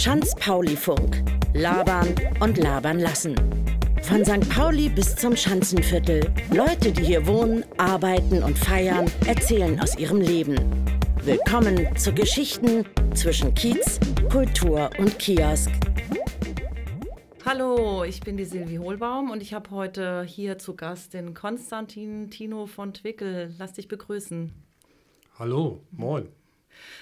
Schanz-Pauli-Funk. Labern und labern lassen. Von St. Pauli bis zum Schanzenviertel. Leute, die hier wohnen, arbeiten und feiern, erzählen aus ihrem Leben. Willkommen zu Geschichten zwischen Kiez, Kultur und Kiosk. Hallo, ich bin die Silvi Hohlbaum und ich habe heute hier zu Gast den Konstantin Tino von Twickel. Lass dich begrüßen. Hallo, moin.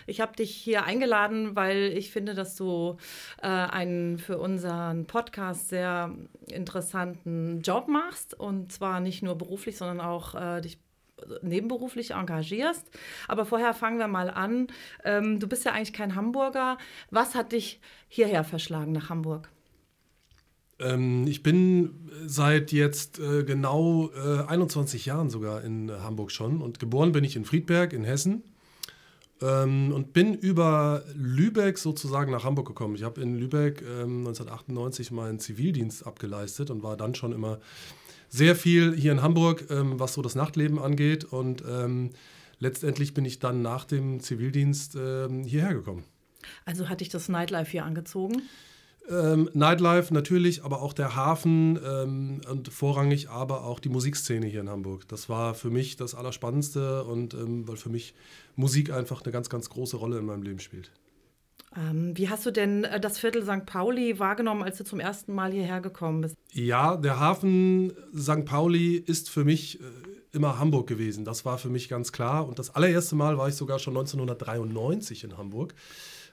Ich habe dich hier eingeladen, weil ich finde, dass du äh, einen für unseren Podcast sehr interessanten Job machst. Und zwar nicht nur beruflich, sondern auch äh, dich nebenberuflich engagierst. Aber vorher fangen wir mal an. Ähm, du bist ja eigentlich kein Hamburger. Was hat dich hierher verschlagen nach Hamburg? Ähm, ich bin seit jetzt äh, genau äh, 21 Jahren sogar in Hamburg schon und geboren bin ich in Friedberg in Hessen. Ähm, und bin über Lübeck sozusagen nach Hamburg gekommen. Ich habe in Lübeck ähm, 1998 meinen Zivildienst abgeleistet und war dann schon immer sehr viel hier in Hamburg, ähm, was so das Nachtleben angeht. Und ähm, letztendlich bin ich dann nach dem Zivildienst ähm, hierher gekommen. Also hatte ich das Nightlife hier angezogen? Ähm, Nightlife natürlich, aber auch der Hafen ähm, und vorrangig aber auch die Musikszene hier in Hamburg. Das war für mich das Allerspannendste und ähm, weil für mich Musik einfach eine ganz, ganz große Rolle in meinem Leben spielt. Ähm, wie hast du denn äh, das Viertel St. Pauli wahrgenommen, als du zum ersten Mal hierher gekommen bist? Ja, der Hafen St. Pauli ist für mich äh, immer Hamburg gewesen. Das war für mich ganz klar. Und das allererste Mal war ich sogar schon 1993 in Hamburg.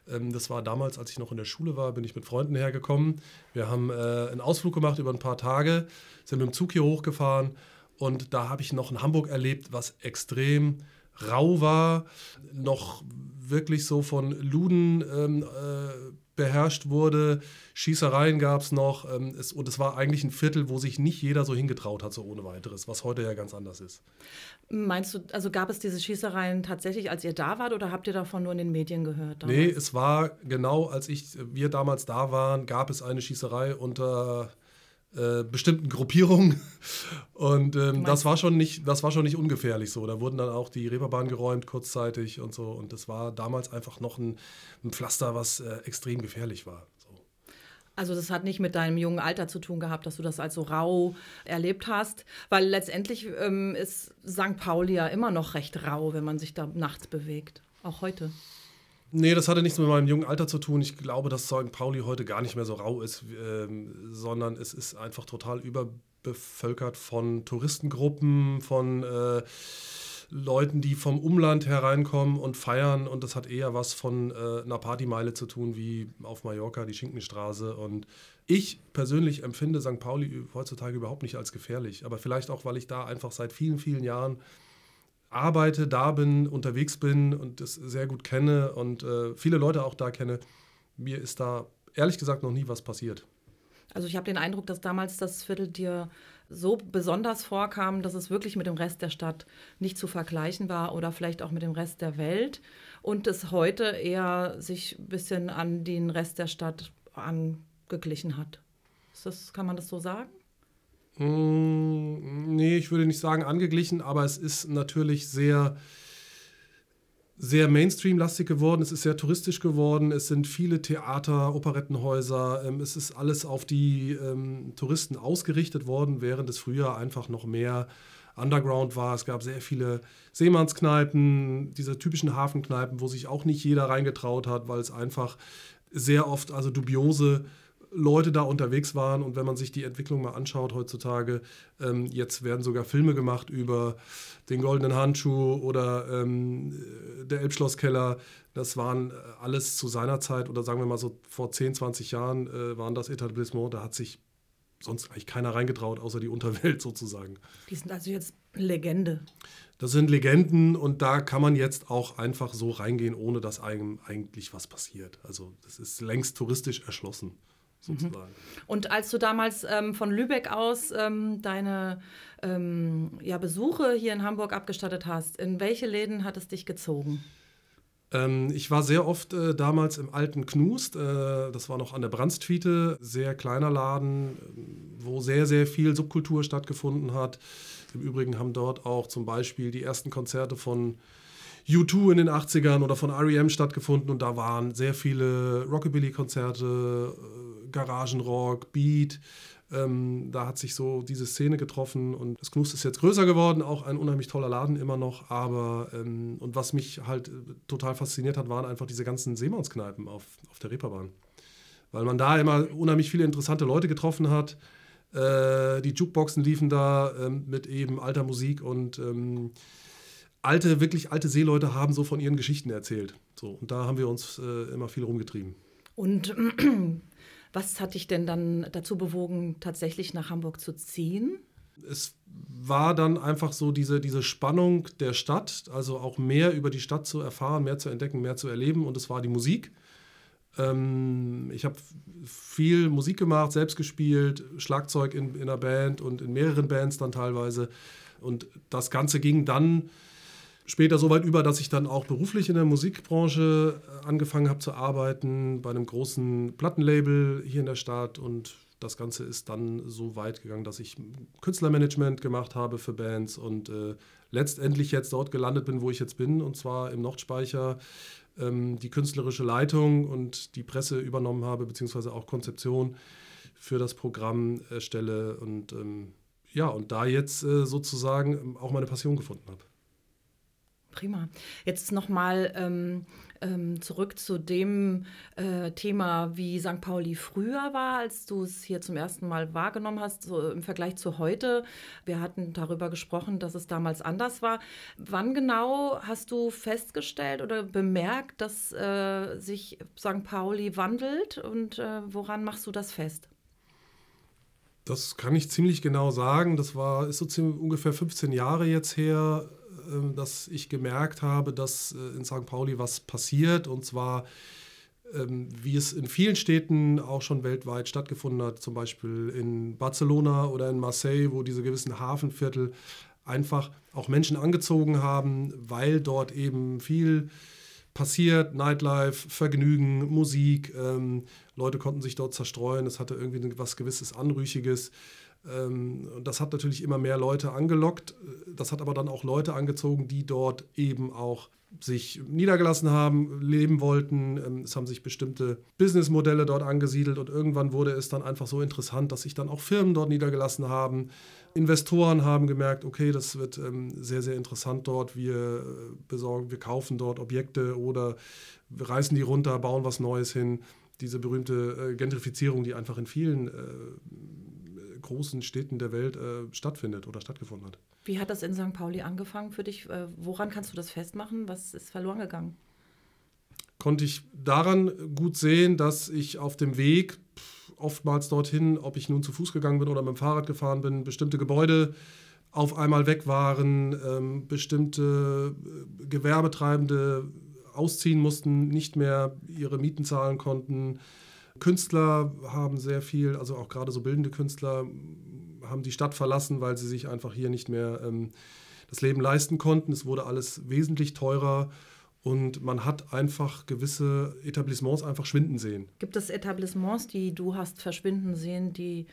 Ähm, das war damals, als ich noch in der Schule war, bin ich mit Freunden hergekommen. Wir haben äh, einen Ausflug gemacht über ein paar Tage, sind mit dem Zug hier hochgefahren und da habe ich noch in Hamburg erlebt, was extrem rau war, noch wirklich so von Luden ähm, äh, beherrscht wurde. Schießereien gab es noch. Ähm, es, und es war eigentlich ein Viertel, wo sich nicht jeder so hingetraut hat, so ohne weiteres, was heute ja ganz anders ist. Meinst du, also gab es diese Schießereien tatsächlich, als ihr da wart, oder habt ihr davon nur in den Medien gehört? Damals? Nee, es war genau, als ich, wir damals da waren, gab es eine Schießerei unter äh, bestimmten Gruppierungen. Und ähm, das war schon nicht, das war schon nicht ungefährlich so. Da wurden dann auch die Reeperbahn geräumt kurzzeitig und so. Und das war damals einfach noch ein, ein Pflaster, was äh, extrem gefährlich war. So. Also das hat nicht mit deinem jungen Alter zu tun gehabt, dass du das als so rau erlebt hast, weil letztendlich ähm, ist St. Pauli ja immer noch recht rau, wenn man sich da nachts bewegt, auch heute. Nee, das hatte nichts mit meinem jungen Alter zu tun. Ich glaube, dass St. Pauli heute gar nicht mehr so rau ist, ähm, sondern es ist einfach total überbevölkert von Touristengruppen, von äh, Leuten, die vom Umland hereinkommen und feiern. Und das hat eher was von äh, einer Partymeile zu tun, wie auf Mallorca, die Schinkenstraße. Und ich persönlich empfinde St. Pauli heutzutage überhaupt nicht als gefährlich. Aber vielleicht auch, weil ich da einfach seit vielen, vielen Jahren arbeite, da bin, unterwegs bin und das sehr gut kenne und äh, viele Leute auch da kenne, mir ist da ehrlich gesagt noch nie was passiert. Also ich habe den Eindruck, dass damals das Viertel dir so besonders vorkam, dass es wirklich mit dem Rest der Stadt nicht zu vergleichen war oder vielleicht auch mit dem Rest der Welt und es heute eher sich ein bisschen an den Rest der Stadt angeglichen hat. Das, kann man das so sagen? Mm, nee, ich würde nicht sagen angeglichen, aber es ist natürlich sehr, sehr Mainstream-lastig geworden. Es ist sehr touristisch geworden. Es sind viele Theater, Operettenhäuser. Ähm, es ist alles auf die ähm, Touristen ausgerichtet worden, während es früher einfach noch mehr Underground war. Es gab sehr viele Seemannskneipen, diese typischen Hafenkneipen, wo sich auch nicht jeder reingetraut hat, weil es einfach sehr oft also dubiose Leute da unterwegs waren. Und wenn man sich die Entwicklung mal anschaut heutzutage, ähm, jetzt werden sogar Filme gemacht über den goldenen Handschuh oder ähm, der Elbschlosskeller. Das waren äh, alles zu seiner Zeit oder sagen wir mal so vor 10, 20 Jahren äh, waren das Etablissement. Da hat sich sonst eigentlich keiner reingetraut, außer die Unterwelt sozusagen. Die sind also jetzt Legende. Das sind Legenden und da kann man jetzt auch einfach so reingehen, ohne dass einem eigentlich was passiert. Also das ist längst touristisch erschlossen sozusagen. Mhm. Und als du damals ähm, von Lübeck aus ähm, deine ähm, ja, Besuche hier in Hamburg abgestattet hast, in welche Läden hat es dich gezogen? Ähm, ich war sehr oft äh, damals im alten Knust, äh, das war noch an der Brandstwiete, sehr kleiner Laden, wo sehr, sehr viel Subkultur stattgefunden hat. Im Übrigen haben dort auch zum Beispiel die ersten Konzerte von U2 in den 80ern oder von REM stattgefunden und da waren sehr viele Rockabilly-Konzerte, äh, Garagenrock, Beat. Ähm, da hat sich so diese Szene getroffen und das Knust ist jetzt größer geworden, auch ein unheimlich toller Laden immer noch. Aber ähm, und was mich halt äh, total fasziniert hat, waren einfach diese ganzen Seemannskneipen auf, auf der Reeperbahn. Weil man da immer unheimlich viele interessante Leute getroffen hat. Äh, die Jukeboxen liefen da ähm, mit eben alter Musik und ähm, alte, wirklich alte Seeleute haben so von ihren Geschichten erzählt. So, und da haben wir uns äh, immer viel rumgetrieben. Und was hat dich denn dann dazu bewogen, tatsächlich nach Hamburg zu ziehen? Es war dann einfach so diese, diese Spannung der Stadt, also auch mehr über die Stadt zu erfahren, mehr zu entdecken, mehr zu erleben. Und es war die Musik. Ähm, ich habe viel Musik gemacht, selbst gespielt, Schlagzeug in, in einer Band und in mehreren Bands dann teilweise. Und das Ganze ging dann später so weit über, dass ich dann auch beruflich in der Musikbranche äh, angefangen habe zu arbeiten, bei einem großen Plattenlabel hier in der Stadt. Und das Ganze ist dann so weit gegangen, dass ich Künstlermanagement gemacht habe für Bands und äh, letztendlich jetzt dort gelandet bin, wo ich jetzt bin, und zwar im Nordspeicher ähm, die künstlerische Leitung und die Presse übernommen habe, beziehungsweise auch Konzeption für das Programm erstelle und ähm, ja, und da jetzt äh, sozusagen auch meine Passion gefunden habe. Prima. Jetzt nochmal ähm, ähm, zurück zu dem äh, Thema, wie St. Pauli früher war, als du es hier zum ersten Mal wahrgenommen hast, so im Vergleich zu heute. Wir hatten darüber gesprochen, dass es damals anders war. Wann genau hast du festgestellt oder bemerkt, dass äh, sich St. Pauli wandelt und äh, woran machst du das fest? Das kann ich ziemlich genau sagen. Das war ist so ungefähr 15 Jahre jetzt her, dass ich gemerkt habe, dass äh, in St. Pauli was passiert und zwar ähm, wie es in vielen Städten auch schon weltweit stattgefunden hat, zum Beispiel in Barcelona oder in Marseille, wo diese gewissen Hafenviertel einfach auch Menschen angezogen haben, weil dort eben viel passiert, Nightlife, Vergnügen, Musik, ähm, Leute konnten sich dort zerstreuen, es hatte irgendwie was gewisses Anrüchiges. Ähm, und das hat natürlich immer mehr Leute angelockt. Das hat aber dann auch Leute angezogen, die dort eben auch sich niedergelassen haben, leben wollten. Ähm, es haben sich bestimmte Businessmodelle dort angesiedelt und irgendwann wurde es dann einfach so interessant, dass sich dann auch Firmen dort niedergelassen haben. Investoren haben gemerkt, okay, das wird ähm, sehr, sehr interessant dort. Wir besorgen, wir kaufen dort Objekte oder wir reißen die runter, bauen was Neues hin. Diese berühmte äh, Gentrifizierung, die einfach in vielen äh, großen Städten der Welt äh, stattfindet oder stattgefunden hat. Wie hat das in St. Pauli angefangen für dich? Äh, woran kannst du das festmachen? Was ist verloren gegangen? Konnte ich daran gut sehen, dass ich auf dem Weg oftmals dorthin, ob ich nun zu Fuß gegangen bin oder mit dem Fahrrad gefahren bin, bestimmte Gebäude auf einmal weg waren, ähm, bestimmte äh, Gewerbetreibende ausziehen mussten, nicht mehr ihre Mieten zahlen konnten, Künstler haben sehr viel, also auch gerade so bildende Künstler, haben die Stadt verlassen, weil sie sich einfach hier nicht mehr ähm, das Leben leisten konnten. Es wurde alles wesentlich teurer und man hat einfach gewisse Etablissements einfach schwinden sehen. Gibt es Etablissements, die du hast verschwinden sehen, die,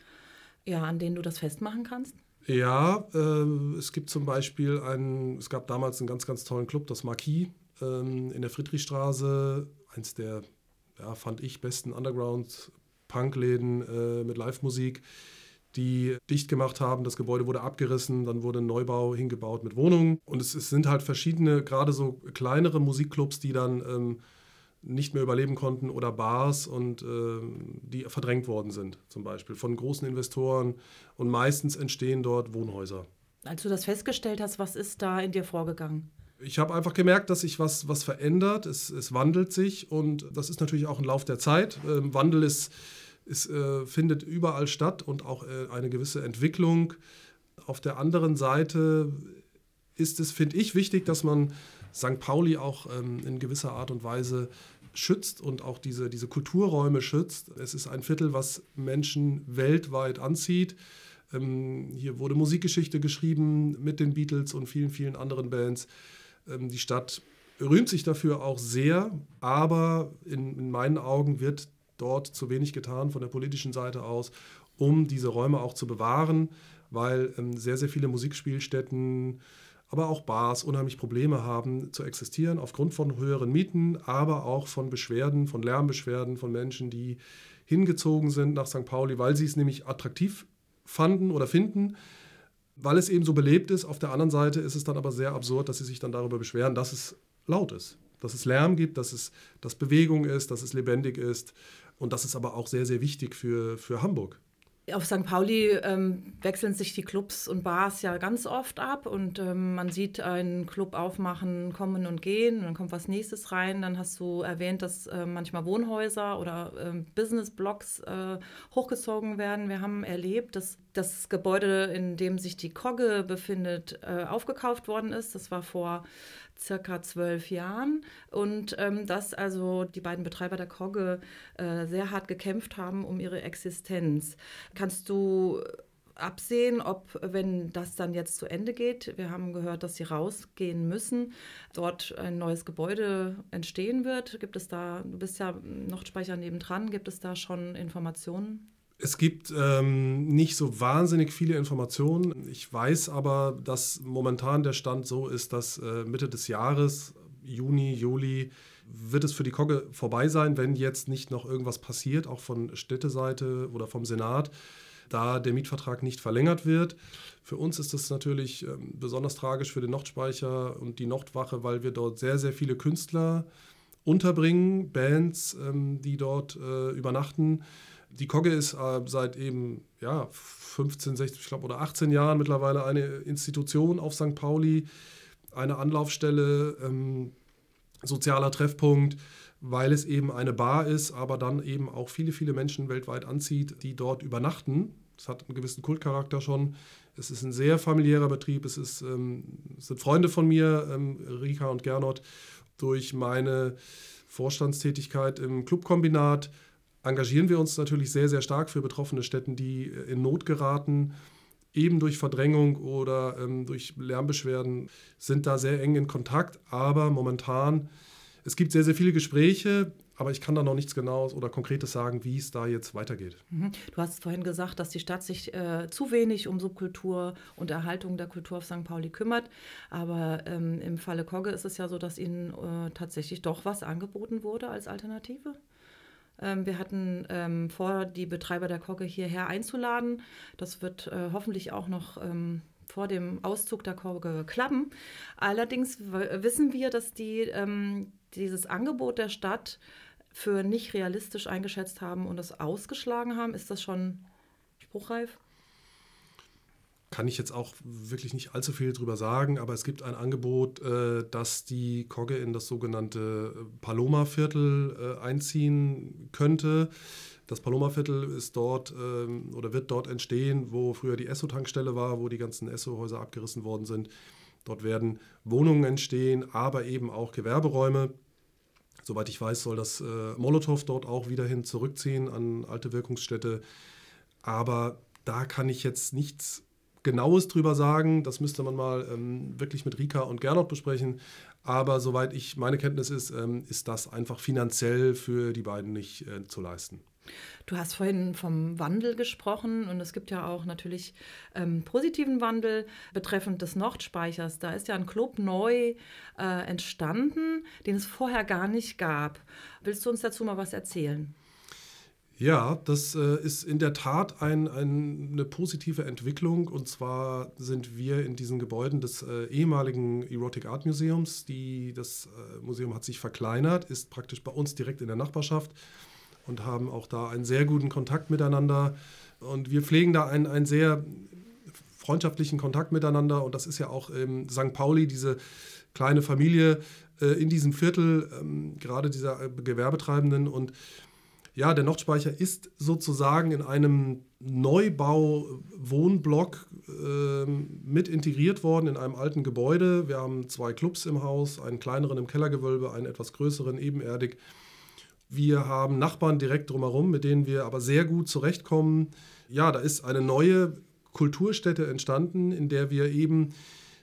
ja, an denen du das festmachen kannst? Ja, äh, es gibt zum Beispiel einen, es gab damals einen ganz, ganz tollen Club, das Marquis ähm, in der Friedrichstraße, eins der ja, fand ich, besten Underground-Punk-Läden äh, mit Live-Musik, die dicht gemacht haben. Das Gebäude wurde abgerissen, dann wurde ein Neubau hingebaut mit Wohnungen. Und es, es sind halt verschiedene, gerade so kleinere Musikclubs, die dann ähm, nicht mehr überleben konnten oder Bars und äh, die verdrängt worden sind, zum Beispiel von großen Investoren. Und meistens entstehen dort Wohnhäuser. Als du das festgestellt hast, was ist da in dir vorgegangen? Ich habe einfach gemerkt, dass sich was, was verändert. Es, es wandelt sich und das ist natürlich auch ein Lauf der Zeit. Ähm, Wandel ist, ist, äh, findet überall statt und auch äh, eine gewisse Entwicklung. Auf der anderen Seite ist es, finde ich, wichtig, dass man St. Pauli auch ähm, in gewisser Art und Weise schützt und auch diese, diese Kulturräume schützt. Es ist ein Viertel, was Menschen weltweit anzieht. Ähm, hier wurde Musikgeschichte geschrieben mit den Beatles und vielen, vielen anderen Bands. Ähm, die Stadt rühmt sich dafür auch sehr, aber in, in meinen Augen wird dort zu wenig getan von der politischen Seite aus, um diese Räume auch zu bewahren, weil ähm, sehr, sehr viele Musikspielstätten aber auch Bars unheimlich Probleme haben zu existieren aufgrund von höheren Mieten, aber auch von Beschwerden, von Lärmbeschwerden von Menschen, die hingezogen sind nach St. Pauli, weil sie es nämlich attraktiv fanden oder finden, weil es eben so belebt ist. Auf der anderen Seite ist es dann aber sehr absurd, dass sie sich dann darüber beschweren, dass es laut ist, dass es Lärm gibt, dass es dass Bewegung ist, dass es lebendig ist. Und das ist aber auch sehr, sehr wichtig für, für Hamburg. Auf St. Pauli ähm, wechseln sich die Clubs und Bars ja ganz oft ab und ähm, man sieht einen Club aufmachen, kommen und gehen und dann kommt was nächstes rein. Dann hast du erwähnt, dass äh, manchmal Wohnhäuser oder äh, Business-Blocks äh, hochgezogen werden. Wir haben erlebt, dass das Gebäude, in dem sich die Kogge befindet, äh, aufgekauft worden ist. Das war vor circa zwölf Jahren und ähm, dass also die beiden Betreiber der Kogge äh, sehr hart gekämpft haben um ihre Existenz. Kannst du absehen, ob, wenn das dann jetzt zu Ende geht, wir haben gehört, dass sie rausgehen müssen, dort ein neues Gebäude entstehen wird? Gibt es da, du bist ja Nordspeicher nebendran, gibt es da schon Informationen? Es gibt ähm, nicht so wahnsinnig viele Informationen. Ich weiß aber, dass momentan der Stand so ist, dass äh, Mitte des Jahres, Juni, Juli, wird es für die Kogge vorbei sein, wenn jetzt nicht noch irgendwas passiert, auch von Städteseite oder vom Senat, da der Mietvertrag nicht verlängert wird. Für uns ist das natürlich ähm, besonders tragisch für den Nordspeicher und die Nordwache, weil wir dort sehr, sehr viele Künstler unterbringen, Bands, ähm, die dort äh, übernachten die Kogge ist äh, seit eben ja, 15, 16, ich glaube, oder 18 Jahren mittlerweile eine Institution auf St. Pauli, eine Anlaufstelle, ähm, sozialer Treffpunkt, weil es eben eine Bar ist, aber dann eben auch viele, viele Menschen weltweit anzieht, die dort übernachten. Es hat einen gewissen Kultcharakter schon. Es ist ein sehr familiärer Betrieb. Es, ist, ähm, es sind Freunde von mir, ähm, Rika und Gernot, durch meine Vorstandstätigkeit im Clubkombinat engagieren wir uns natürlich sehr, sehr stark für betroffene Städten, die äh, in Not geraten, eben durch Verdrängung oder ähm, durch Lärmbeschwerden, sind da sehr eng in Kontakt. Aber momentan, es gibt sehr, sehr viele Gespräche, aber ich kann da noch nichts Genaues oder Konkretes sagen, wie es da jetzt weitergeht. Mhm. Du hast vorhin gesagt, dass die Stadt sich äh, zu wenig um Subkultur und Erhaltung der Kultur auf St. Pauli kümmert. Aber ähm, im Falle Kogge ist es ja so, dass ihnen äh, tatsächlich doch was angeboten wurde als Alternative. Ähm, wir hatten ähm, vor, die Betreiber der Kogge hierher einzuladen. Das wird äh, hoffentlich auch noch ähm, vor dem Auszug der Kogge klappen. Allerdings wissen wir, dass die ähm, dieses Angebot der Stadt für nicht realistisch eingeschätzt haben und es ausgeschlagen haben. Ist das schon spruchreif? Kann ich jetzt auch wirklich nicht allzu viel drüber sagen, aber es gibt ein Angebot, äh, dass die Kogge in das sogenannte Paloma-Viertel äh, einziehen könnte. Das Paloma-Viertel ist dort ähm, oder wird dort entstehen, wo früher die Esso-Tankstelle war, wo die ganzen Esso-Häuser abgerissen worden sind. Dort werden Wohnungen entstehen, aber eben auch Gewerberäume. Soweit ich weiß, soll das äh, Molotow dort auch wieder hin zurückziehen an alte Wirkungsstätte. Aber da kann ich jetzt nichts Genaues drüber sagen. Das müsste man mal ähm, wirklich mit Rika und Gernot besprechen. Aber soweit ich meine Kenntnis ist, ähm, ist das einfach finanziell für die beiden nicht äh, zu leisten. Du hast vorhin vom Wandel gesprochen und es gibt ja auch natürlich ähm, positiven Wandel betreffend des Nordspeichers. Da ist ja ein Club neu äh, entstanden, den es vorher gar nicht gab. Willst du uns dazu mal was erzählen? Ja, das äh, ist in der Tat ein, ein, eine positive Entwicklung. Und zwar sind wir in diesen Gebäuden des äh, ehemaligen Erotic Art Museums. Die, das äh, Museum hat sich verkleinert, ist praktisch bei uns direkt in der Nachbarschaft und haben auch da einen sehr guten Kontakt miteinander. Und wir pflegen da einen, einen sehr freundschaftlichen Kontakt miteinander. Und das ist ja auch in St. Pauli, diese kleine Familie äh, in diesem Viertel, ähm, gerade dieser äh, Gewerbetreibenden. Und ja, der Nordspeicher ist sozusagen in einem Neubau-Wohnblock äh, mit integriert worden in einem alten Gebäude. Wir haben zwei Clubs im Haus, einen kleineren im Kellergewölbe, einen etwas größeren ebenerdig. Wir haben Nachbarn direkt drumherum, mit denen wir aber sehr gut zurechtkommen. Ja, da ist eine neue Kulturstätte entstanden, in der wir eben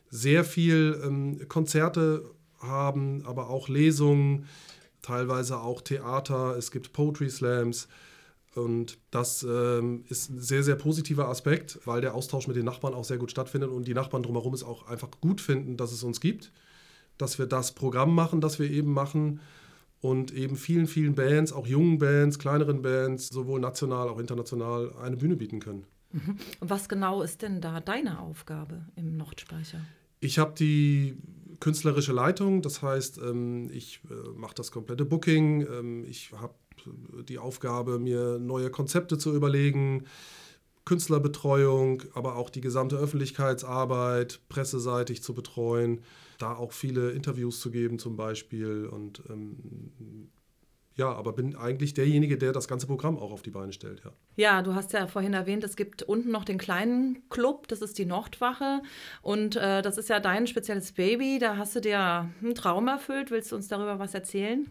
sehr viel ähm, Konzerte haben, aber auch Lesungen, teilweise auch Theater, es gibt Poetry Slams. Und das ähm, ist ein sehr, sehr positiver Aspekt, weil der Austausch mit den Nachbarn auch sehr gut stattfindet und die Nachbarn drumherum es auch einfach gut finden, dass es uns gibt, dass wir das Programm machen, das wir eben machen und eben vielen, vielen Bands, auch jungen Bands, kleineren Bands, sowohl national, auch international, eine Bühne bieten können. Mhm. Und was genau ist denn da deine Aufgabe im Nordspeicher? Ich habe die künstlerische Leitung, das heißt, ähm, ich äh, mache das komplette Booking, ähm, ich habe die Aufgabe, mir neue Konzepte zu überlegen, Künstlerbetreuung, aber auch die gesamte Öffentlichkeitsarbeit presseseitig zu betreuen, da auch viele Interviews zu geben zum Beispiel. Und ähm, ja, aber bin eigentlich derjenige, der das ganze Programm auch auf die Beine stellt, ja. Ja, du hast ja vorhin erwähnt, es gibt unten noch den kleinen Club, das ist die Nordwache und äh, das ist ja dein spezielles Baby, da hast du dir einen Traum erfüllt. Willst du uns darüber was erzählen?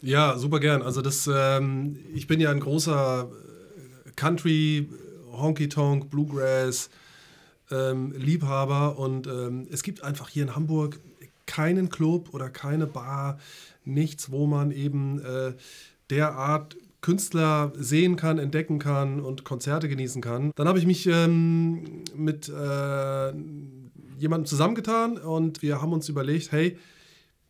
Ja, super gern. Also das, ähm, ich bin ja ein großer äh, Country, Honky Tonk, Bluegrass ähm, Liebhaber und ähm, es gibt einfach hier in Hamburg keinen Club oder keine Bar, nichts, wo man eben äh, derart Künstler sehen kann, entdecken kann und Konzerte genießen kann. Dann habe ich mich ähm, mit äh, jemandem zusammengetan und wir haben uns überlegt, hey,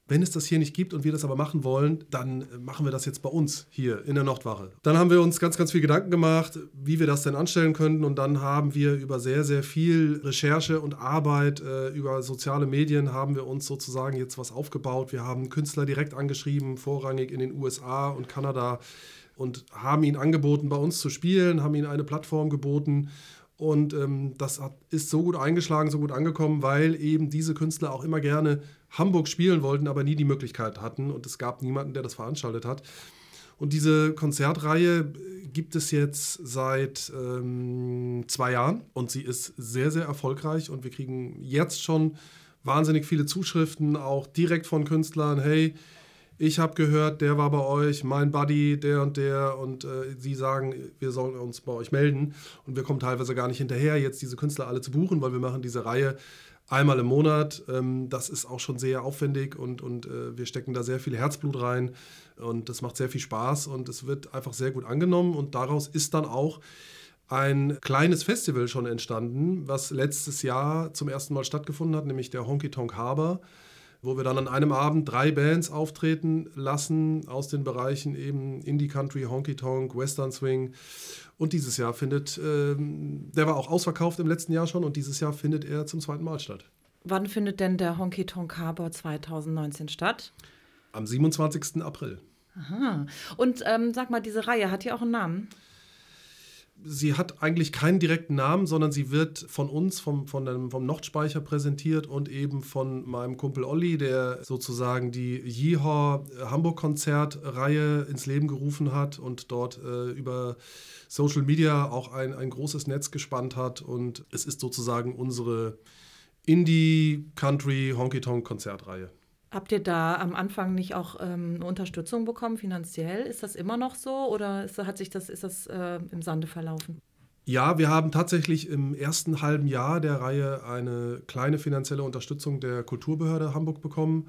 wenn es das hier nicht gibt und wir das aber machen wollen, dann machen wir das jetzt bei uns hier in der Nordwache. Dann haben wir uns ganz, ganz viel Gedanken gemacht, wie wir das denn anstellen könnten. Und dann haben wir über sehr, sehr viel Recherche und Arbeit äh, über soziale Medien haben wir uns sozusagen jetzt was aufgebaut. Wir haben Künstler direkt angeschrieben, vorrangig in den USA und Kanada und haben ihnen angeboten, bei uns zu spielen, haben ihnen eine Plattform geboten. Und ähm, das hat, ist so gut eingeschlagen, so gut angekommen, weil eben diese Künstler auch immer gerne Hamburg spielen wollten, aber nie die Möglichkeit hatten. Und es gab niemanden, der das veranstaltet hat. Und diese Konzertreihe gibt es jetzt seit ähm, zwei Jahren und sie ist sehr, sehr erfolgreich und wir kriegen jetzt schon wahnsinnig viele Zuschriften, auch direkt von Künstlern. Hey, ich habe gehört, der war bei euch, mein Buddy, der und der und äh, sie sagen, wir sollen uns bei euch melden und wir kommen teilweise gar nicht hinterher, jetzt diese Künstler alle zu buchen, weil wir machen diese Reihe einmal im Monat. Ähm, das ist auch schon sehr aufwendig und, und äh, wir stecken da sehr viel Herzblut rein und das macht sehr viel Spaß und es wird einfach sehr gut angenommen und daraus ist dann auch ein kleines Festival schon entstanden, was letztes Jahr zum ersten Mal stattgefunden hat, nämlich der Honky Tonk Harbor wo wir dann an einem Abend drei Bands auftreten lassen aus den Bereichen eben Indie Country, Honky Tonk, Western Swing. Und dieses Jahr findet, ähm, der war auch ausverkauft im letzten Jahr schon und dieses Jahr findet er zum zweiten Mal statt. Wann findet denn der Honky Tonk Harbor 2019 statt? Am 27. April. Aha. Und ähm, sag mal, diese Reihe hat ja auch einen Namen sie hat eigentlich keinen direkten Namen, sondern sie wird von uns, vom, von dem, vom Nordspeicher präsentiert und eben von meinem Kumpel Olli, der sozusagen die Yeehaw Hamburg Konzertreihe ins Leben gerufen hat und dort äh, über Social Media auch ein, ein großes Netz gespannt hat. Und es ist sozusagen unsere Indie, Habt ihr da am Anfang nicht auch ähm, eine Unterstützung bekommen finanziell? Ist das immer noch so oder ist, hat sich das, ist das äh, im Sande verlaufen? Ja, wir haben tatsächlich im ersten halben Jahr der Reihe eine kleine finanzielle Unterstützung der Kulturbehörde Hamburg bekommen.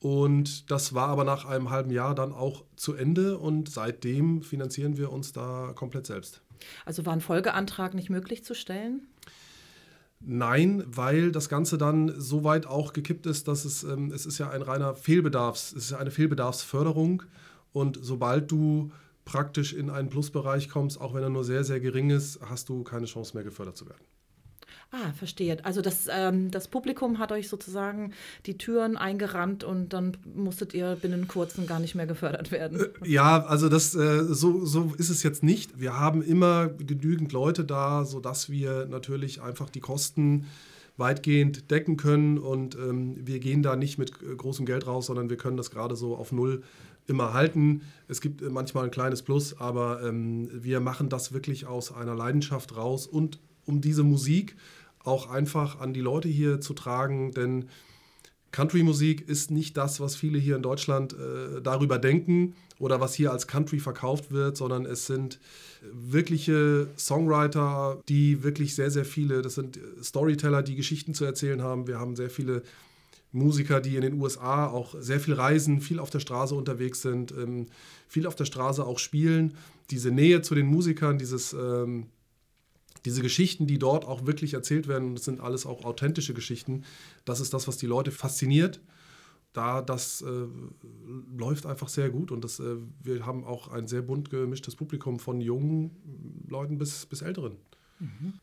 Und das war aber nach einem halben Jahr dann auch zu Ende und seitdem finanzieren wir uns da komplett selbst. Also war ein Folgeantrag nicht möglich zu stellen? Nein, weil das Ganze dann so weit auch gekippt ist, dass es, ähm, es ist ja ein reiner Fehlbedarfs, es ist eine Fehlbedarfsförderung und sobald du praktisch in einen Plusbereich kommst, auch wenn er nur sehr, sehr gering ist, hast du keine Chance mehr gefördert zu werden. Ah, verstehe. Also das, ähm, das Publikum hat euch sozusagen die Türen eingerannt und dann musstet ihr binnen kurzem gar nicht mehr gefördert werden. Äh, ja, also das, äh, so, so ist es jetzt nicht. Wir haben immer genügend Leute da, sodass wir natürlich einfach die Kosten weitgehend decken können und ähm, wir gehen da nicht mit äh, großem Geld raus, sondern wir können das gerade so auf Null immer halten. Es gibt äh, manchmal ein kleines Plus, aber ähm, wir machen das wirklich aus einer Leidenschaft raus und um diese Musik auch einfach an die Leute hier zu tragen, denn Country-Musik ist nicht das, was viele hier in Deutschland äh, darüber denken oder was hier als Country verkauft wird, sondern es sind wirkliche Songwriter, die wirklich sehr, sehr viele, das sind Storyteller, die Geschichten zu erzählen haben. Wir haben sehr viele Musiker, die in den USA auch sehr viel reisen, viel auf der Straße unterwegs sind, ähm, viel auf der Straße auch spielen. Diese Nähe zu den Musikern, dieses, ähm, diese Geschichten, die dort auch wirklich erzählt werden, das sind alles auch authentische Geschichten, das ist das, was die Leute fasziniert. Da das äh, läuft einfach sehr gut und das, äh, wir haben auch ein sehr bunt gemischtes Publikum von jungen Leuten bis, bis älteren.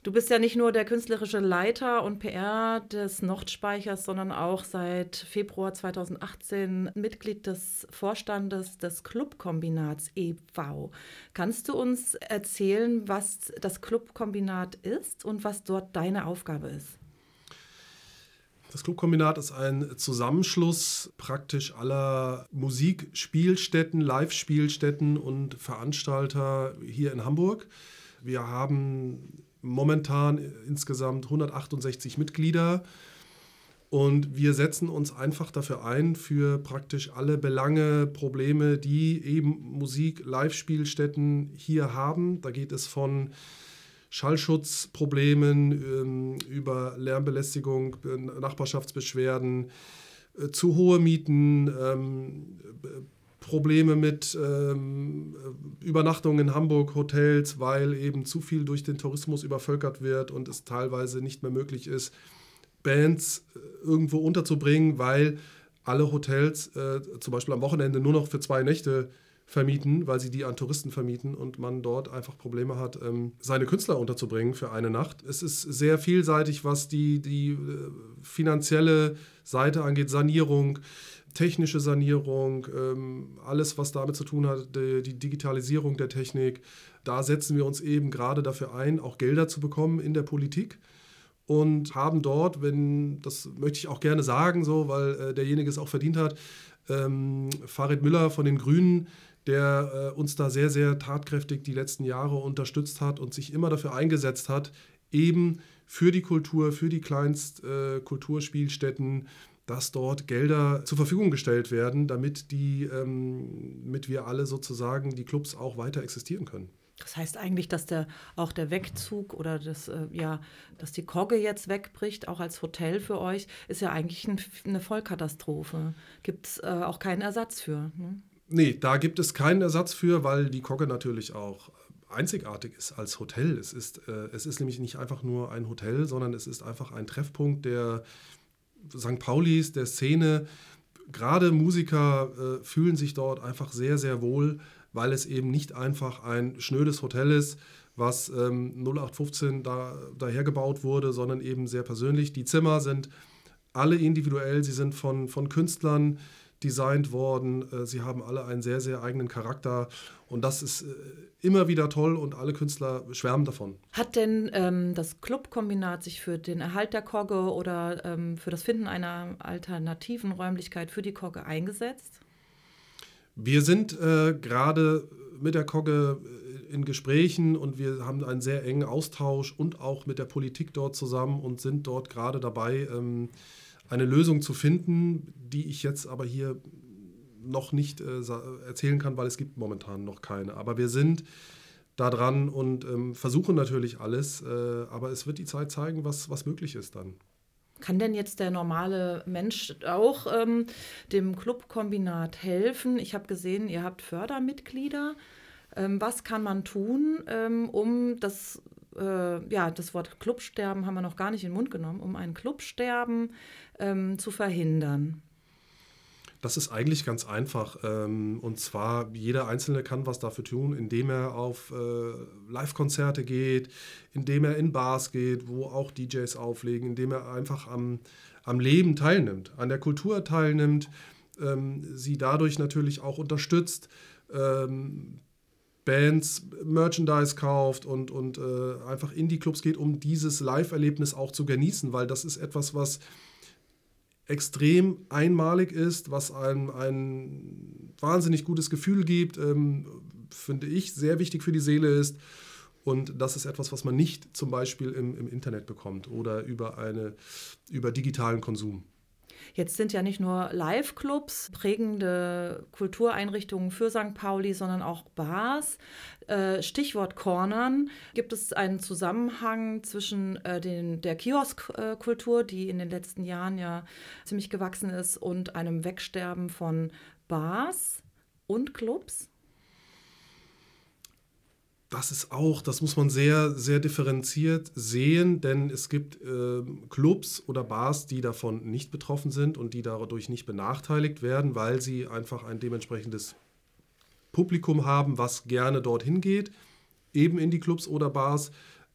Du bist ja nicht nur der künstlerische Leiter und PR des Nordspeichers, sondern auch seit Februar 2018 Mitglied des Vorstandes des Clubkombinats e.V. Kannst du uns erzählen, was das Clubkombinat ist und was dort deine Aufgabe ist? Das Clubkombinat ist ein Zusammenschluss praktisch aller Musikspielstätten, Live-Spielstätten und Veranstalter hier in Hamburg. Wir haben momentan insgesamt 168 Mitglieder und wir setzen uns einfach dafür ein, für praktisch alle Belange, Probleme, die eben Musik, Live-Spielstätten hier haben. Da geht es von Schallschutzproblemen ähm, über Lärmbelästigung, Nachbarschaftsbeschwerden, äh, zu hohe Mieten, ähm, Probleme mit ähm, Übernachtungen in Hamburg, Hotels, weil eben zu viel durch den Tourismus übervölkert wird und es teilweise nicht mehr möglich ist, Bands äh, irgendwo unterzubringen, weil alle Hotels äh, zum Beispiel am Wochenende nur noch für zwei Nächte vermieten, weil sie die an Touristen vermieten und man dort einfach Probleme hat, ähm, seine Künstler unterzubringen für eine Nacht. Es ist sehr vielseitig, was die, die äh, finanzielle Seite angeht, Sanierung technische Sanierung, ähm, alles, was damit zu tun hat, die, Digitalisierung der Technik. Da setzen wir uns eben gerade dafür ein, auch Gelder zu bekommen in der Politik und haben dort, wenn, das möchte ich auch gerne sagen, so, weil äh, derjenige es auch verdient hat, ähm, Farid Müller von den Grünen, der äh, uns da sehr, sehr tatkräftig die letzten Jahre unterstützt hat und sich immer dafür eingesetzt hat, eben für die Kultur, für die Kleinstkulturspielstätten, äh, dass dort Gelder zur Verfügung gestellt werden, damit, die, ähm, damit wir alle sozusagen die Clubs auch weiter existieren können. Das heißt eigentlich, dass der, auch der Wegzug oder das, äh, ja, dass die Kogge jetzt wegbricht, auch als Hotel für euch, ist ja eigentlich ein, eine Vollkatastrophe. Gibt es äh, auch keinen Ersatz für? Ne? Nee, da gibt es keinen Ersatz für, weil die Kogge natürlich auch einzigartig ist als Hotel. Es ist, äh, es ist nämlich nicht einfach nur ein Hotel, sondern es ist einfach ein Treffpunkt der St. Paulis, der Szene. Gerade Musiker äh, fühlen sich dort einfach sehr, sehr wohl, weil es eben nicht einfach ein schnödes Hotel ist, was ähm, 0815 da, dahergebaut wurde, sondern eben sehr persönlich. Die Zimmer sind alle individuell, sie sind von, von Künstlern designt worden. Äh, sie haben alle einen sehr, sehr eigenen Charakter und das ist äh, immer wieder toll und alle Künstler schwärmen davon. Hat denn ähm, das Clubkombinat sich für den Erhalt der Kogge oder ähm, für das Finden einer alternativen Räumlichkeit für die Kogge eingesetzt? Wir sind äh, gerade mit der Kogge äh, in Gesprächen und wir haben einen sehr engen Austausch und auch mit der Politik dort zusammen und sind dort gerade dabei, ähm, eine Lösung zu finden, die ich jetzt aber hier noch nicht äh, erzählen kann, weil es gibt momentan noch keine. Aber wir sind da dran und ähm, versuchen natürlich alles, äh, aber es wird die Zeit zeigen, was, was möglich ist dann. Kann denn jetzt der normale Mensch auch ähm, dem Clubkombinat helfen? Ich habe gesehen, ihr habt Fördermitglieder. Ähm, was kann man tun, ähm, um das, äh, ja, das Wort Clubsterben haben wir noch gar nicht in den Mund genommen, um ein Clubsterben ähm, zu verhindern? Das ist eigentlich ganz einfach. Ähm, und zwar, jeder Einzelne kann was dafür tun, indem er auf äh, Live-Konzerte geht, indem er in Bars geht, wo auch DJs auflegen, indem er einfach am, am Leben teilnimmt, an der Kultur teilnimmt, ähm, sie dadurch natürlich auch unterstützt. Bands Merchandise kauft und, und äh, einfach in die Clubs geht, um dieses Live-Erlebnis auch zu genießen, weil das ist etwas, was extrem einmalig ist, was einem ein wahnsinnig gutes Gefühl gibt, ähm, finde ich, sehr wichtig für die Seele ist. Und das ist etwas, was man nicht zum Beispiel im, im Internet bekommt oder über, eine, über digitalen Konsum. Jetzt sind ja nicht nur Live-Clubs prägende Kultureinrichtungen für St. Pauli, sondern auch Bars. Äh, Stichwort Cornern. Gibt es einen Zusammenhang zwischen äh, den, der Kioskkultur, die in den letzten Jahren ja ziemlich gewachsen ist, und einem Wegsterben von Bars und Clubs? Das ist auch, das muss man sehr, sehr differenziert sehen, denn es gibt äh, Clubs oder Bars, die davon nicht betroffen sind und die dadurch nicht benachteiligt werden, weil sie einfach ein dementsprechendes Publikum haben, was gerne dorthin geht, eben in die Clubs oder Bars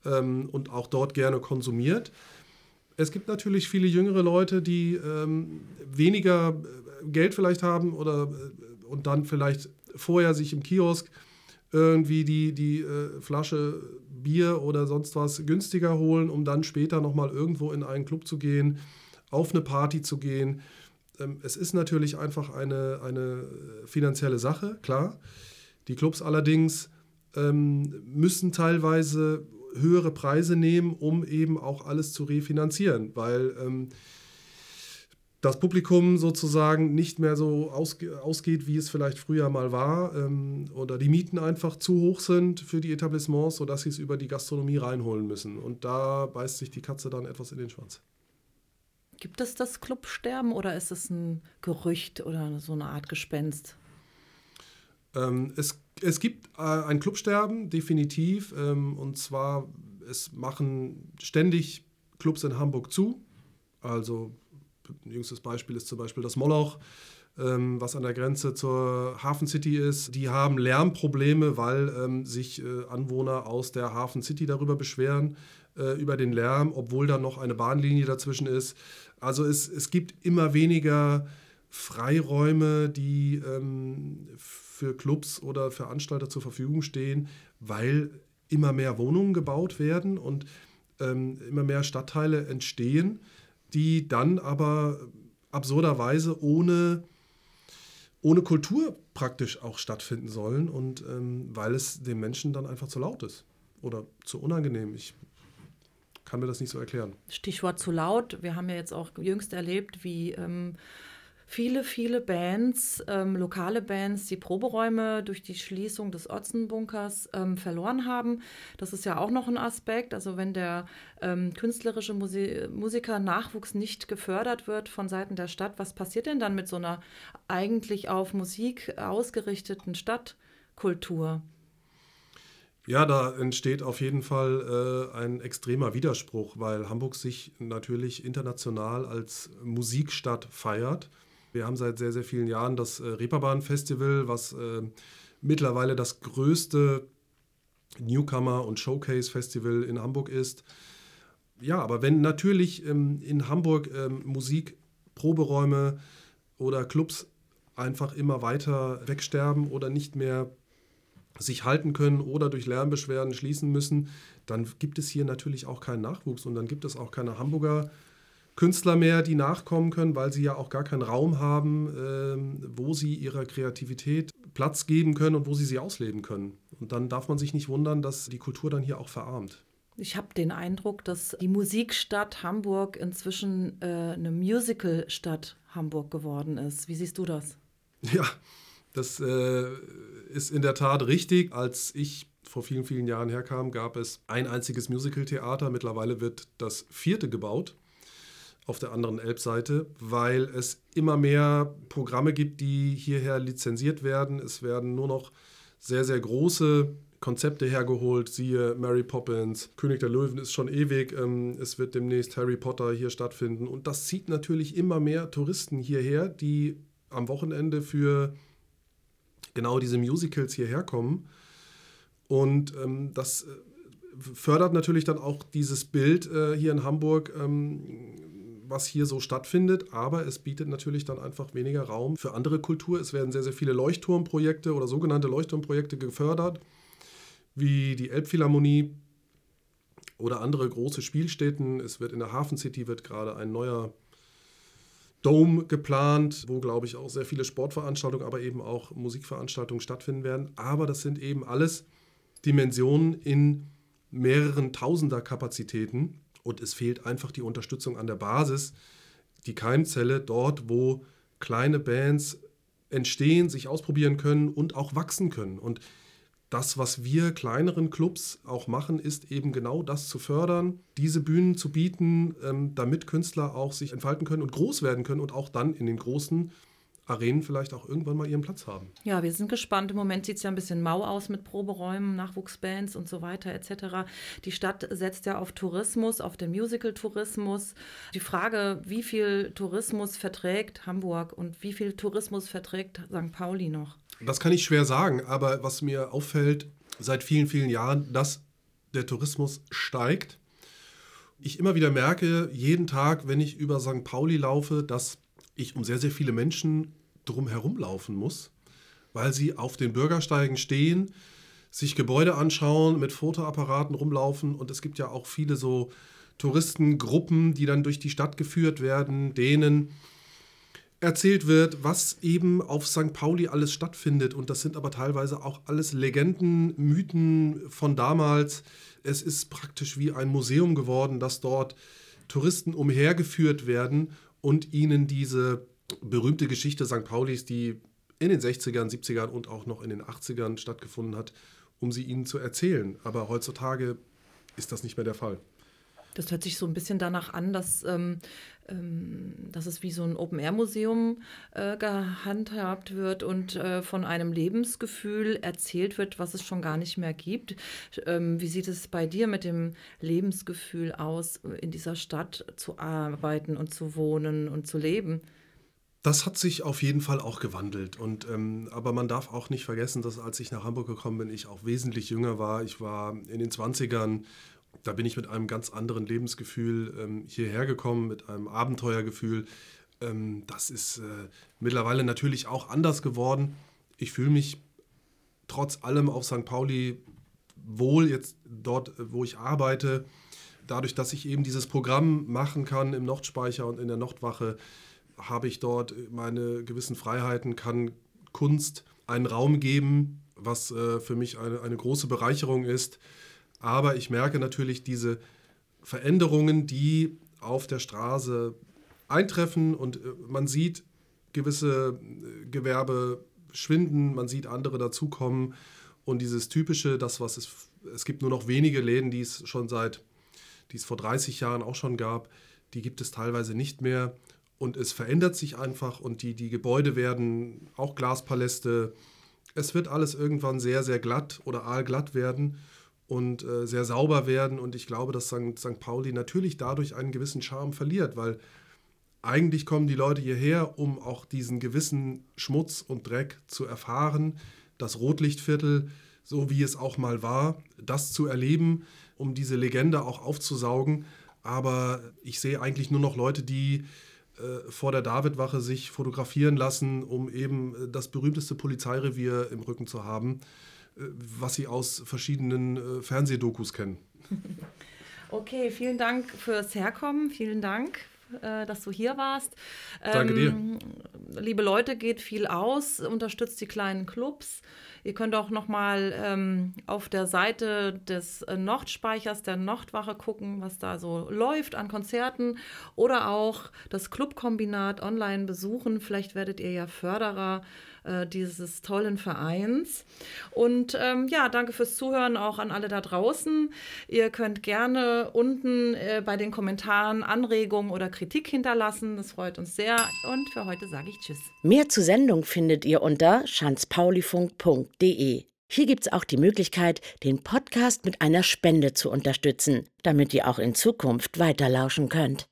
ähm, und auch dort gerne konsumiert. Es gibt natürlich viele jüngere Leute, die ähm, weniger äh, Geld vielleicht haben oder äh, und dann vielleicht vorher sich im Kiosk irgendwie die, die äh, Flasche Bier oder sonst was günstiger holen, um dann später nochmal irgendwo in einen Club zu gehen, auf eine Party zu gehen. Ähm, es ist natürlich einfach eine, eine finanzielle Sache, klar. Die Clubs allerdings ähm, müssen teilweise höhere Preise nehmen, um eben auch alles zu refinanzieren, weil ähm, das Publikum sozusagen nicht mehr so ausge ausgeht, wie es vielleicht früher mal war, ähm, oder die Mieten einfach zu hoch sind für die Etablissements, sodass sie es über die Gastronomie reinholen müssen. Und da beißt sich die Katze dann etwas in den Schwanz. Gibt es das Clubsterben oder ist es ein Gerücht oder so eine Art Gespenst? Ähm, es, es gibt äh, ein Clubsterben, definitiv. Ähm, und zwar, es machen ständig Clubs in Hamburg zu. Also jüngstes Beispiel ist zum Beispiel das Moloch, ähm, was an der Grenze zur Hafen City ist. Die haben Lärmprobleme, weil ähm, sich äh, Anwohner aus der Hafen City darüber beschweren, äh, über den Lärm, obwohl da noch eine Bahnlinie dazwischen ist. Also es, es gibt immer weniger Freiräume, die ähm, für Clubs oder Veranstalter zur Verfügung stehen, weil immer mehr Wohnungen gebaut werden und ähm, immer mehr Stadtteile entstehen die dann aber absurderweise ohne, ohne Kultur praktisch auch stattfinden sollen und ähm, weil es den Menschen dann einfach zu laut ist oder zu unangenehm. Ich kann mir das nicht so erklären. Stichwort zu laut. Wir haben ja jetzt auch jüngst erlebt, wie ähm, viele, viele Bands, ähm, lokale Bands, die Proberäume durch die Schließung des Otzenbunkers ähm, verloren haben. Das ist ja auch noch ein Aspekt. Also wenn der ähm, künstlerische Musi Musiker nicht gefördert wird von Seiten der Stadt, was passiert denn dann mit so einer eigentlich auf Musik ausgerichteten Stadtkultur? Ja, da entsteht auf jeden Fall äh, ein extremer Widerspruch, weil Hamburg sich natürlich international als Musikstadt feiert wir haben seit sehr, sehr vielen Jahren das äh, Reeperbahn-Festival, was äh, mittlerweile das größte Newcomer- und Showcase-Festival in Hamburg ist. Ja, aber wenn natürlich ähm, in Hamburg ähm, Musik, Proberäume oder Clubs einfach immer weiter wegsterben oder nicht mehr sich halten können oder durch Lärmbeschwerden schließen müssen, dann gibt es hier natürlich auch keinen Nachwuchs und dann gibt es auch keine Hamburger Künstler mehr, die nachkommen können, weil sie ja auch gar keinen Raum haben, ähm, wo sie ihrer Kreativität Platz geben können und wo sie sie ausleben können. Und dann darf man sich nicht wundern, dass die Kultur dann hier auch verarmt. Ich habe den Eindruck, dass die Musikstadt Hamburg inzwischen äh, eine Musicalstadt Hamburg geworden ist. Wie siehst du das? Ja, das äh, ist in der Tat richtig. Als ich vor vielen, vielen Jahren herkam, gab es ein einziges Musicaltheater. Mittlerweile wird das vierte gebaut auf der anderen Elbseite, weil es immer mehr Programme gibt, die hierher lizenziert werden. Es werden nur noch sehr, sehr große Konzepte hergeholt, siehe Mary Poppins, König der Löwen ist schon ewig, ähm, es wird demnächst Harry Potter hier stattfinden. Und das zieht natürlich immer mehr Touristen hierher, die am Wochenende für genau diese Musicals hierher kommen. Und ähm, das äh, fördert natürlich dann auch dieses Bild äh, hier in Hamburg, ähm, was hier so stattfindet, aber es bietet natürlich dann einfach weniger Raum für andere Kultur. Es werden sehr, sehr viele Leuchtturmprojekte oder sogenannte Leuchtturmprojekte gefördert, wie die Elbphilharmonie oder andere große Spielstätten. Es wird in der Hafen City wird gerade ein neuer Dome geplant, wo, glaube ich, auch sehr viele Sportveranstaltungen, aber eben auch Musikveranstaltungen stattfinden werden. Aber das sind eben alles Dimensionen in mehreren Tausender Kapazitäten. Und es fehlt einfach die Unterstützung an der Basis, die Keimzelle dort, wo kleine Bands entstehen, sich ausprobieren können und auch wachsen können. Und das, was wir kleineren Clubs auch machen, ist eben genau das zu fördern, diese Bühnen zu bieten, ähm, damit Künstler auch sich entfalten können und groß werden können und auch dann in den großen Arenen vielleicht auch irgendwann mal ihren Platz haben. Ja, wir sind gespannt. Im Moment sieht es ja ein bisschen mau aus mit Proberäumen, Nachwuchsbands und so weiter etc. Die Stadt setzt ja auf Tourismus, auf den Musical-Tourismus. Die Frage, wie viel Tourismus verträgt Hamburg und wie viel Tourismus verträgt St. Pauli noch? Das kann ich schwer sagen, aber was mir auffällt seit vielen, vielen Jahren, dass der Tourismus steigt. Ich immer wieder merke, jeden Tag, wenn ich über St. Pauli laufe, dass ich um sehr, sehr viele Menschen drum herumlaufen muss, weil sie auf den Bürgersteigen stehen, sich Gebäude anschauen, mit Fotoapparaten rumlaufen und es gibt ja auch viele so Touristengruppen, die dann durch die Stadt geführt werden, denen erzählt wird, was eben auf St. Pauli alles stattfindet. Und das sind aber teilweise auch alles Legenden, Mythen von damals. Es ist praktisch wie ein Museum geworden, dass dort Touristen umhergeführt werden und ihnen diese berühmte Geschichte St. Paulis, die in den 60ern, 70ern und auch noch in den 80ern stattgefunden hat, um sie ihnen zu erzählen. Aber heutzutage ist das nicht mehr der Fall. Das hört sich so ein bisschen danach an, dass, ähm, ähm, dass es wie so ein Open-Air-Museum äh, gehandhabt wird und äh, von einem Lebensgefühl erzählt wird, was es schon gar nicht mehr gibt. Ähm, wie sieht es bei dir mit dem Lebensgefühl aus, in dieser Stadt zu arbeiten und zu wohnen und zu leben? Das hat sich auf jeden Fall auch gewandelt. Und, ähm, aber man darf auch nicht vergessen, dass als ich nach Hamburg gekommen bin, ich auch wesentlich jünger war. Ich war in den 20ern da bin ich mit einem ganz anderen Lebensgefühl ähm, hierher gekommen, mit einem Abenteuergefühl. Ähm, das ist äh, mittlerweile natürlich auch anders geworden. Ich fühle mich trotz allem auf St. Pauli wohl jetzt dort, wo ich arbeite. Dadurch, dass ich eben dieses Programm machen kann im Nordspeicher und in der Nordwache, habe ich dort meine gewissen Freiheiten, kann Kunst einen Raum geben, was äh, für mich eine, eine große Bereicherung ist. Aber ich merke natürlich diese Veränderungen, die auf der Straße eintreffen und äh, man sieht gewisse äh, Gewerbe schwinden, man sieht andere dazukommen und dieses typische, das was es es gibt nur noch wenige Läden, die es schon seit die es vor 30 Jahren auch schon gab, die gibt es teilweise nicht mehr und es verändert sich einfach und die die Gebäude werden auch Glaspaläste. Es wird alles irgendwann sehr sehr glatt oder aalglatt werden und äh, sehr sauber werden. Und ich glaube, dass St. St. Pauli natürlich dadurch einen gewissen Charme verliert, weil eigentlich kommen die Leute hierher, um auch diesen gewissen Schmutz und Dreck zu erfahren, das Rotlichtviertel, so wie es auch mal war, das zu erleben, um diese Legende auch aufzusaugen. Aber ich sehe eigentlich nur noch Leute, die vor der Davidwache sich fotografieren lassen, um eben äh, das berühmteste Polizeirevier im Rücken zu haben. Äh, was Sie aus verschiedenen äh, Fernsehdokus kennen. Okay, vielen Dank fürs Herkommen. Vielen Dank äh, dass du hier warst. Danke ähm, dir. Liebe Leute, geht viel aus, unterstützt die kleinen Clubs. Ihr könnt auch noch mal ähm, auf der Seite des äh, Nordspeichers der Nordwache gucken, was da so läuft an Konzerten oder auch das Clubkombinat online besuchen. Vielleicht werdet ihr ja Förderer äh, dieses tollen Vereins. Und ähm, ja, danke fürs Zuhören auch an alle da draußen. Ihr könnt gerne unten äh, bei den Kommentaren Anregungen oder Kritik hinterlassen. Das freut uns sehr. Und für heute sage ich Tschüss. Mehr zur Sendung findet ihr unter schanzpaulifunk.de. Hier gibt es auch die Möglichkeit, den Podcast mit einer Spende zu unterstützen, damit ihr auch in Zukunft weiterlauschen könnt.